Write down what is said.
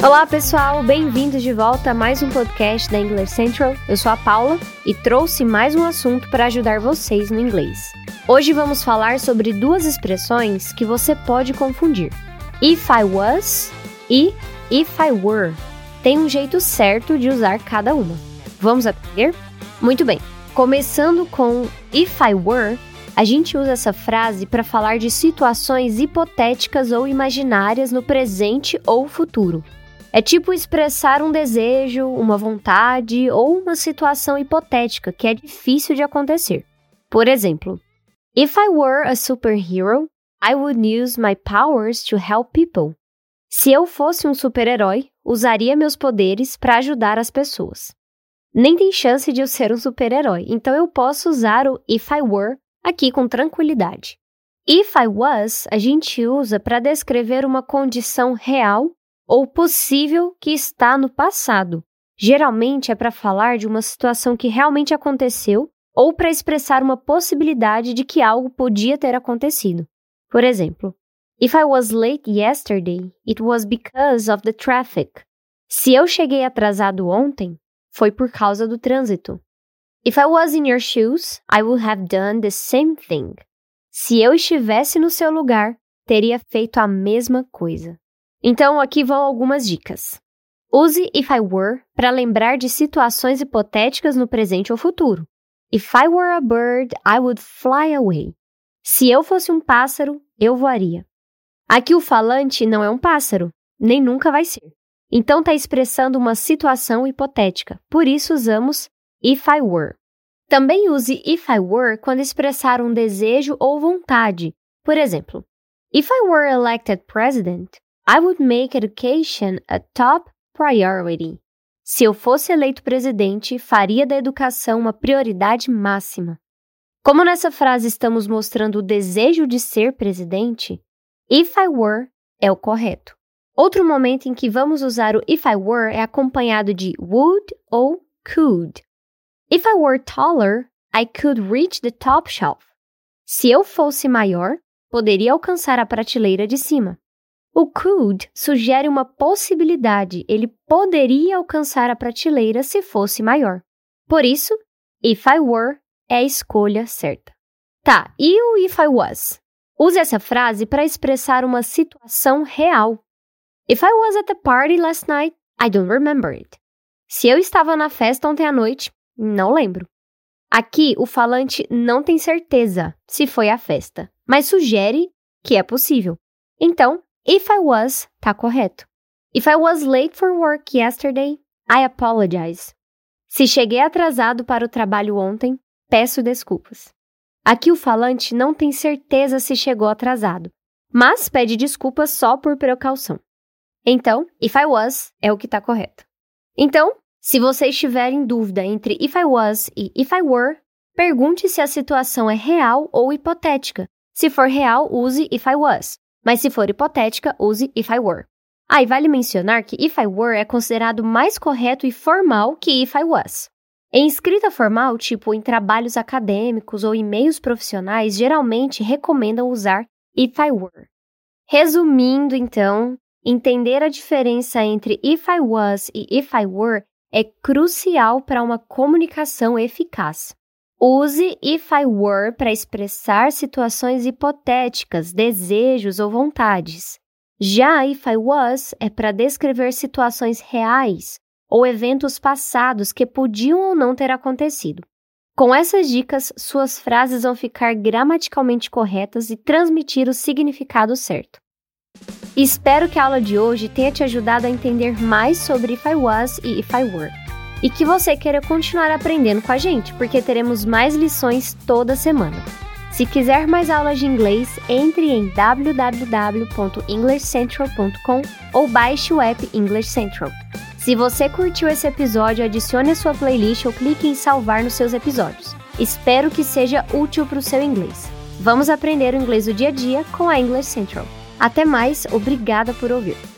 Olá, pessoal, bem-vindos de volta a mais um podcast da English Central. Eu sou a Paula e trouxe mais um assunto para ajudar vocês no inglês. Hoje vamos falar sobre duas expressões que você pode confundir: if I was e if I were. Tem um jeito certo de usar cada uma. Vamos aprender? Muito bem. Começando com if I were, a gente usa essa frase para falar de situações hipotéticas ou imaginárias no presente ou futuro. É tipo expressar um desejo, uma vontade ou uma situação hipotética que é difícil de acontecer. Por exemplo, If I were a superhero, I would use my powers to help people. Se eu fosse um super-herói, usaria meus poderes para ajudar as pessoas. Nem tem chance de eu ser um super-herói, então eu posso usar o if I were aqui com tranquilidade. If I was, a gente usa para descrever uma condição real ou possível que está no passado. Geralmente é para falar de uma situação que realmente aconteceu ou para expressar uma possibilidade de que algo podia ter acontecido. Por exemplo, If I was late yesterday, it was because of the traffic. Se eu cheguei atrasado ontem, foi por causa do trânsito. If I was in your shoes, I would have done the same thing. Se eu estivesse no seu lugar, teria feito a mesma coisa. Então, aqui vão algumas dicas. Use if I were para lembrar de situações hipotéticas no presente ou futuro. If I were a bird, I would fly away. Se eu fosse um pássaro, eu voaria. Aqui o falante não é um pássaro, nem nunca vai ser. Então está expressando uma situação hipotética. Por isso usamos if I were. Também use if I were quando expressar um desejo ou vontade. Por exemplo, If I were elected president, I would make education a top priority. Se eu fosse eleito presidente, faria da educação uma prioridade máxima. Como nessa frase estamos mostrando o desejo de ser presidente, if I were é o correto. Outro momento em que vamos usar o if I were é acompanhado de would ou could. If I were taller, I could reach the top shelf. Se eu fosse maior, poderia alcançar a prateleira de cima. O could sugere uma possibilidade, ele poderia alcançar a prateleira se fosse maior. Por isso, if I were é a escolha certa. Tá, e o if I was? Use essa frase para expressar uma situação real. If I was at the party last night, I don't remember it. Se eu estava na festa ontem à noite, não lembro. Aqui, o falante não tem certeza se foi a festa, mas sugere que é possível. Então, If I was, tá correto. If I was late for work yesterday, I apologize. Se cheguei atrasado para o trabalho ontem, peço desculpas. Aqui o falante não tem certeza se chegou atrasado, mas pede desculpas só por precaução. Então, if I was é o que está correto. Então, se você estiver em dúvida entre if I was e if I were, pergunte se a situação é real ou hipotética. Se for real, use if I was. Mas se for hipotética, use if I were. Ah, vale mencionar que if I were é considerado mais correto e formal que if I was. Em escrita formal, tipo em trabalhos acadêmicos ou e-mails profissionais, geralmente recomendam usar if I were. Resumindo, então, entender a diferença entre if I was e if I were é crucial para uma comunicação eficaz. Use if I were para expressar situações hipotéticas, desejos ou vontades. Já if I was é para descrever situações reais ou eventos passados que podiam ou não ter acontecido. Com essas dicas, suas frases vão ficar gramaticalmente corretas e transmitir o significado certo. Espero que a aula de hoje tenha te ajudado a entender mais sobre if I was e if I were e que você queira continuar aprendendo com a gente, porque teremos mais lições toda semana. Se quiser mais aulas de inglês, entre em www.englishcentral.com ou baixe o app English Central. Se você curtiu esse episódio, adicione a sua playlist ou clique em salvar nos seus episódios. Espero que seja útil para o seu inglês. Vamos aprender o inglês do dia a dia com a English Central. Até mais, obrigada por ouvir.